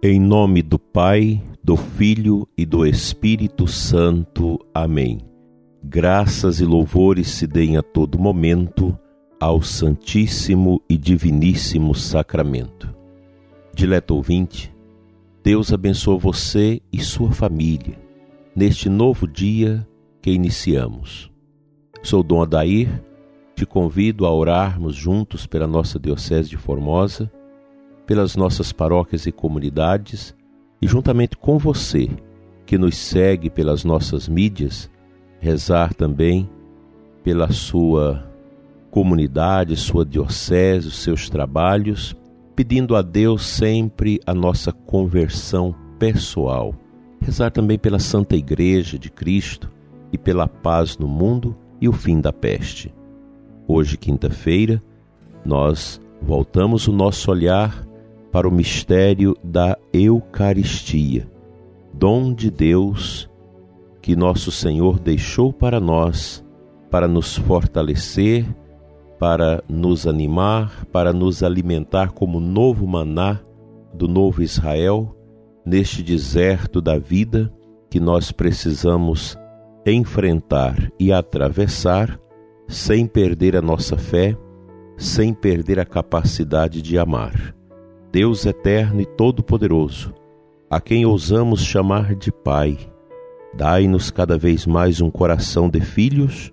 Em nome do Pai, do Filho e do Espírito Santo. Amém. Graças e louvores se deem a todo momento ao Santíssimo e Diviníssimo Sacramento. Dileto ouvinte, Deus abençoe você e sua família neste novo dia que iniciamos. Sou Dom Adair, te convido a orarmos juntos pela nossa Diocese de Formosa, pelas nossas paróquias e comunidades e juntamente com você que nos segue pelas nossas mídias, rezar também pela sua comunidade, sua diocese, seus trabalhos, pedindo a Deus sempre a nossa conversão pessoal. Rezar também pela Santa Igreja de Cristo e pela paz no mundo e o fim da peste. Hoje, quinta-feira, nós voltamos o nosso olhar para o mistério da Eucaristia, dom de Deus que nosso Senhor deixou para nós, para nos fortalecer, para nos animar, para nos alimentar como novo maná do novo Israel, neste deserto da vida que nós precisamos enfrentar e atravessar sem perder a nossa fé, sem perder a capacidade de amar. Deus eterno e todo-poderoso, a quem ousamos chamar de Pai, dai-nos cada vez mais um coração de filhos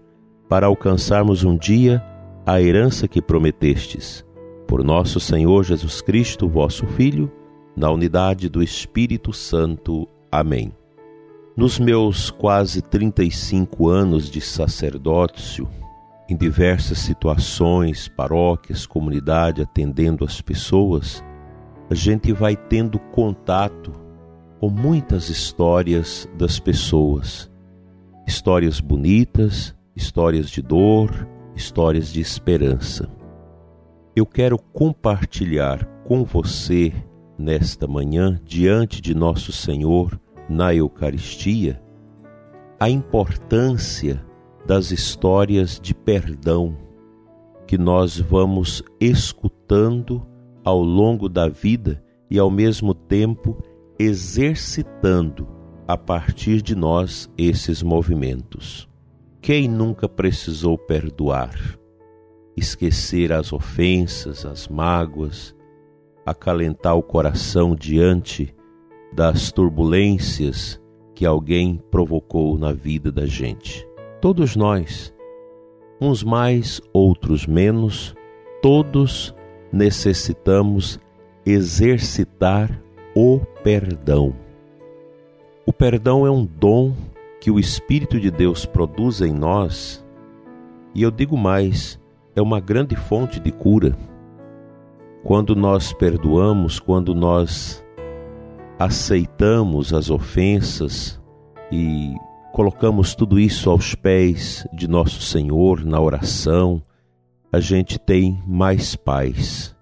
para alcançarmos um dia a herança que prometestes. Por nosso Senhor Jesus Cristo, vosso Filho, na unidade do Espírito Santo. Amém. Nos meus quase 35 anos de sacerdócio, em diversas situações, paróquias, comunidade, atendendo as pessoas, a gente vai tendo contato com muitas histórias das pessoas. Histórias bonitas, histórias de dor, histórias de esperança. Eu quero compartilhar com você nesta manhã, diante de nosso Senhor, na Eucaristia, a importância das histórias de perdão que nós vamos escutando ao longo da vida e ao mesmo tempo exercitando a partir de nós esses movimentos. Quem nunca precisou perdoar, esquecer as ofensas, as mágoas, acalentar o coração diante das turbulências que alguém provocou na vida da gente? Todos nós, uns mais, outros menos, todos necessitamos exercitar o perdão. O perdão é um dom que o Espírito de Deus produz em nós, e eu digo mais, é uma grande fonte de cura. Quando nós perdoamos, quando nós aceitamos as ofensas e colocamos tudo isso aos pés de nosso Senhor na oração, a gente tem mais paz.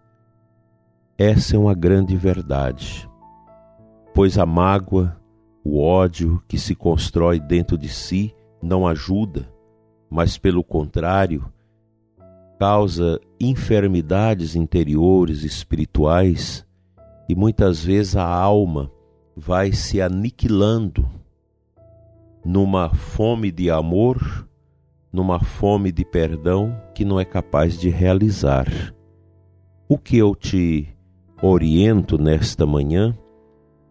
Essa é uma grande verdade, pois a mágoa, o ódio que se constrói dentro de si não ajuda, mas pelo contrário, causa enfermidades interiores espirituais e muitas vezes a alma vai se aniquilando numa fome de amor, numa fome de perdão que não é capaz de realizar. O que eu te oriento nesta manhã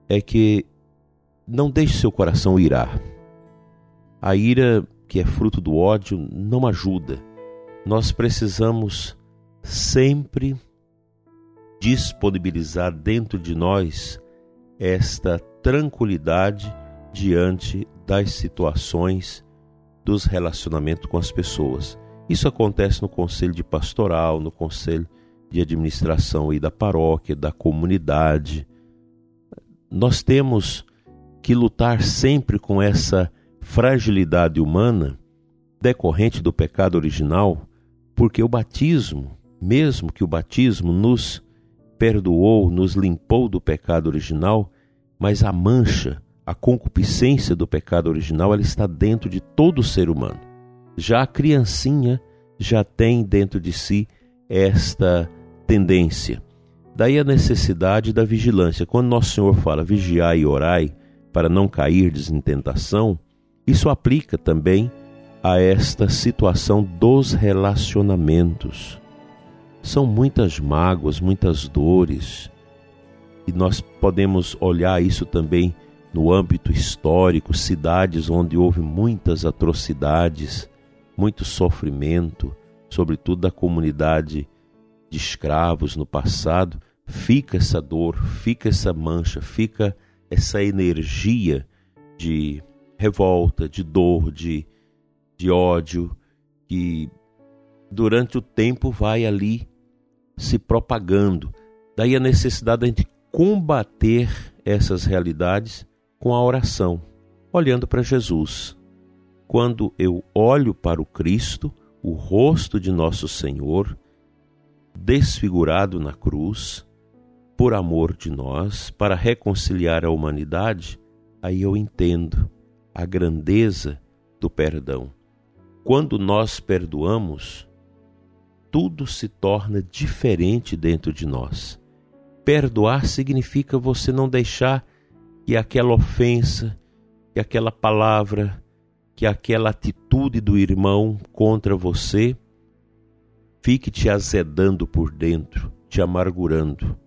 é que não deixe seu coração irar. A ira, que é fruto do ódio, não ajuda. Nós precisamos sempre disponibilizar dentro de nós esta tranquilidade diante das situações dos relacionamentos com as pessoas. Isso acontece no conselho de pastoral, no conselho de administração e da paróquia, da comunidade. Nós temos que lutar sempre com essa fragilidade humana decorrente do pecado original, porque o batismo, mesmo que o batismo nos perdoou, nos limpou do pecado original, mas a mancha, a concupiscência do pecado original, ela está dentro de todo ser humano. Já a criancinha já tem dentro de si esta tendência. Daí a necessidade da vigilância. Quando Nosso Senhor fala vigiai e orai para não cairdes em tentação, isso aplica também a esta situação dos relacionamentos. São muitas mágoas, muitas dores, e nós podemos olhar isso também no âmbito histórico, cidades onde houve muitas atrocidades, muito sofrimento, sobretudo da comunidade de escravos no passado, fica essa dor, fica essa mancha, fica essa energia de revolta, de dor, de, de ódio, que durante o tempo vai ali se propagando. Daí a necessidade de a gente combater essas realidades com a oração, olhando para Jesus. Quando eu olho para o Cristo, o rosto de nosso Senhor, desfigurado na cruz, por amor de nós, para reconciliar a humanidade, aí eu entendo a grandeza do perdão. Quando nós perdoamos, tudo se torna diferente dentro de nós. Perdoar significa você não deixar que aquela ofensa, que aquela palavra, que aquela atitude do irmão contra você fique te azedando por dentro, te amargurando.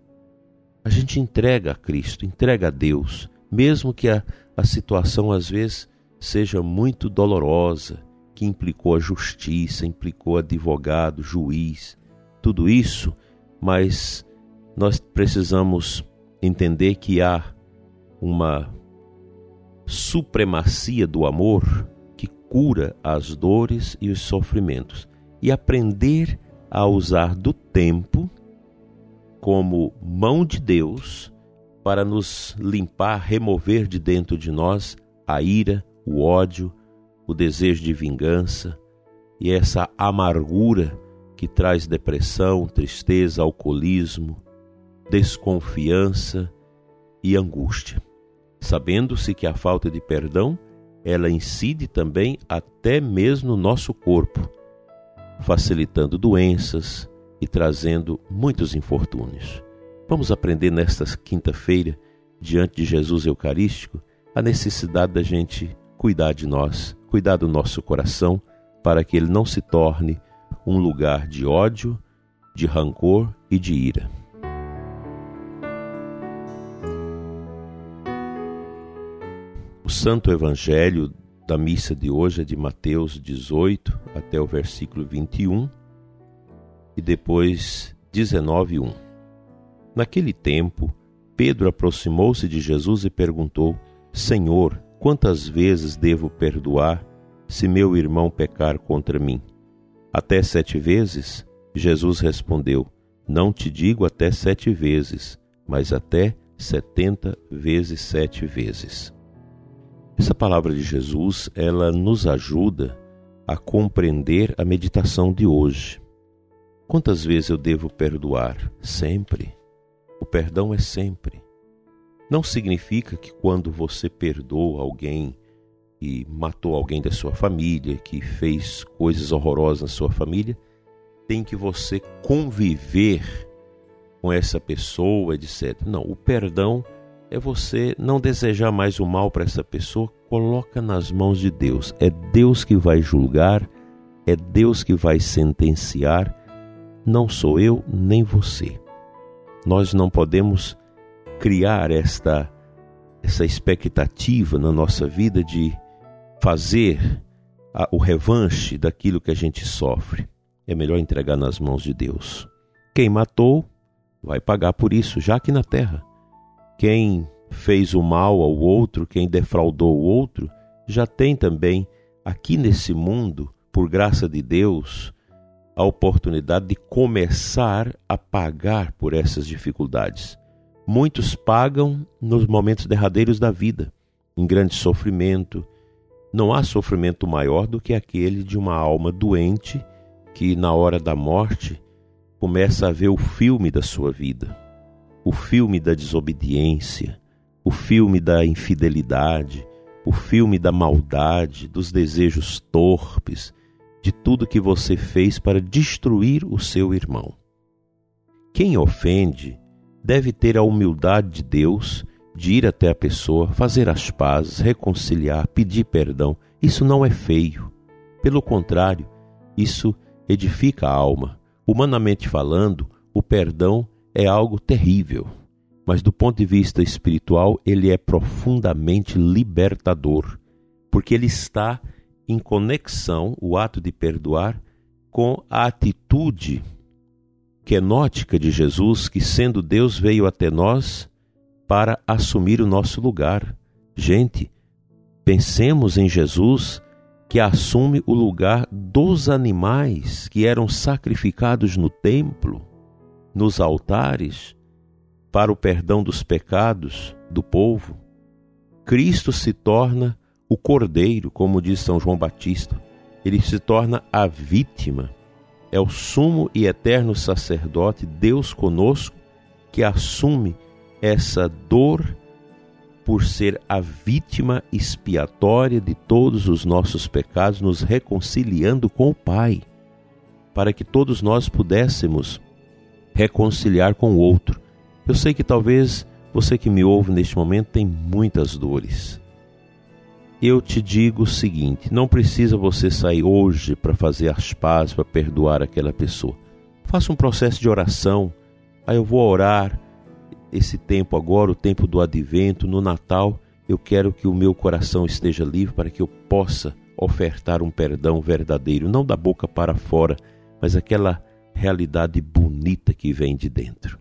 A gente entrega a Cristo, entrega a Deus, mesmo que a, a situação às vezes seja muito dolorosa, que implicou a justiça, implicou advogado, juiz, tudo isso, mas nós precisamos entender que há uma supremacia do amor que cura as dores e os sofrimentos. E aprender a usar do tempo como mão de Deus para nos limpar, remover de dentro de nós a ira, o ódio, o desejo de vingança e essa amargura que traz depressão, tristeza, alcoolismo, desconfiança e angústia, sabendo-se que a falta de perdão ela incide também até mesmo no nosso corpo, facilitando doenças e trazendo muitos infortúnios. Vamos aprender nesta quinta-feira, diante de Jesus Eucarístico, a necessidade da gente cuidar de nós, cuidar do nosso coração, para que ele não se torne um lugar de ódio, de rancor e de ira. O Santo Evangelho da missa de hoje é de Mateus 18 até o versículo 21 e depois 19:1. Naquele tempo, Pedro aproximou-se de Jesus e perguntou: Senhor, quantas vezes devo perdoar se meu irmão pecar contra mim? Até sete vezes? Jesus respondeu: Não te digo até sete vezes, mas até setenta vezes sete vezes. Essa palavra de Jesus, ela nos ajuda a compreender a meditação de hoje. Quantas vezes eu devo perdoar? Sempre. O perdão é sempre. Não significa que quando você perdoa alguém que matou alguém da sua família, que fez coisas horrorosas na sua família, tem que você conviver com essa pessoa, etc. Não, o perdão é você não desejar mais o mal para essa pessoa, coloca nas mãos de Deus. É Deus que vai julgar, é Deus que vai sentenciar, não sou eu nem você. Nós não podemos criar esta essa expectativa na nossa vida de fazer a, o revanche daquilo que a gente sofre. É melhor entregar nas mãos de Deus. Quem matou vai pagar por isso, já aqui na terra. Quem fez o mal ao outro, quem defraudou o outro, já tem também aqui nesse mundo, por graça de Deus, a oportunidade de começar a pagar por essas dificuldades. Muitos pagam nos momentos derradeiros da vida, em grande sofrimento. Não há sofrimento maior do que aquele de uma alma doente que, na hora da morte, começa a ver o filme da sua vida o filme da desobediência, o filme da infidelidade, o filme da maldade, dos desejos torpes, de tudo que você fez para destruir o seu irmão. Quem ofende deve ter a humildade de Deus de ir até a pessoa, fazer as pazes, reconciliar, pedir perdão. Isso não é feio. Pelo contrário, isso edifica a alma. Humanamente falando, o perdão é algo terrível, mas do ponto de vista espiritual, ele é profundamente libertador, porque ele está em conexão, o ato de perdoar, com a atitude quenótica de Jesus, que sendo Deus veio até nós para assumir o nosso lugar. Gente, pensemos em Jesus que assume o lugar dos animais que eram sacrificados no templo, nos altares, para o perdão dos pecados do povo. Cristo se torna o cordeiro, como diz São João Batista. Ele se torna a vítima. É o sumo e eterno sacerdote, Deus conosco, que assume essa dor por ser a vítima expiatória de todos os nossos pecados, nos reconciliando com o Pai, para que todos nós pudéssemos reconciliar com o outro. Eu sei que talvez você que me ouve neste momento tem muitas dores. Eu te digo o seguinte: não precisa você sair hoje para fazer as pazes, para perdoar aquela pessoa. Faça um processo de oração. Aí eu vou orar, esse tempo agora, o tempo do advento, no Natal, eu quero que o meu coração esteja livre para que eu possa ofertar um perdão verdadeiro, não da boca para fora, mas aquela realidade bonita que vem de dentro.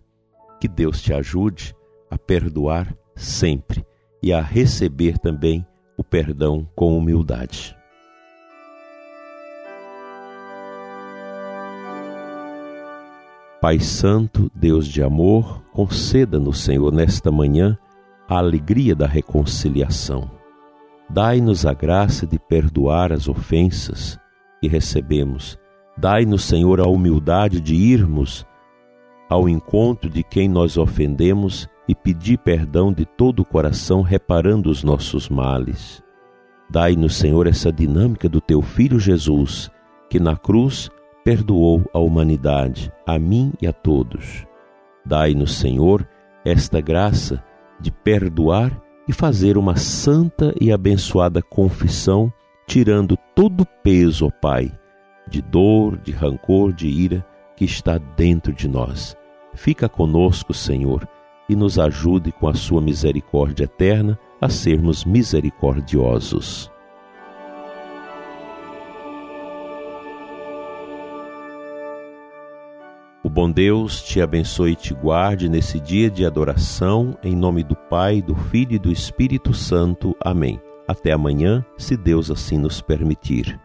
Que Deus te ajude a perdoar sempre e a receber também o perdão com humildade. Pai Santo, Deus de amor, conceda-nos, Senhor, nesta manhã, a alegria da reconciliação. Dai-nos a graça de perdoar as ofensas que recebemos. Dai-nos, Senhor, a humildade de irmos ao encontro de quem nós ofendemos e pedir perdão de todo o coração, reparando os nossos males. Dai-nos, Senhor, essa dinâmica do teu Filho Jesus, que na cruz perdoou a humanidade, a mim e a todos. Dai-nos, Senhor, esta graça de perdoar e fazer uma santa e abençoada confissão, tirando todo o peso, ó Pai, de dor, de rancor, de ira que está dentro de nós. Fica conosco, Senhor, e nos ajude com a sua misericórdia eterna a sermos misericordiosos. bom Deus te abençoe e te guarde nesse dia de adoração, em nome do Pai, do Filho e do Espírito Santo. Amém. Até amanhã, se Deus assim nos permitir.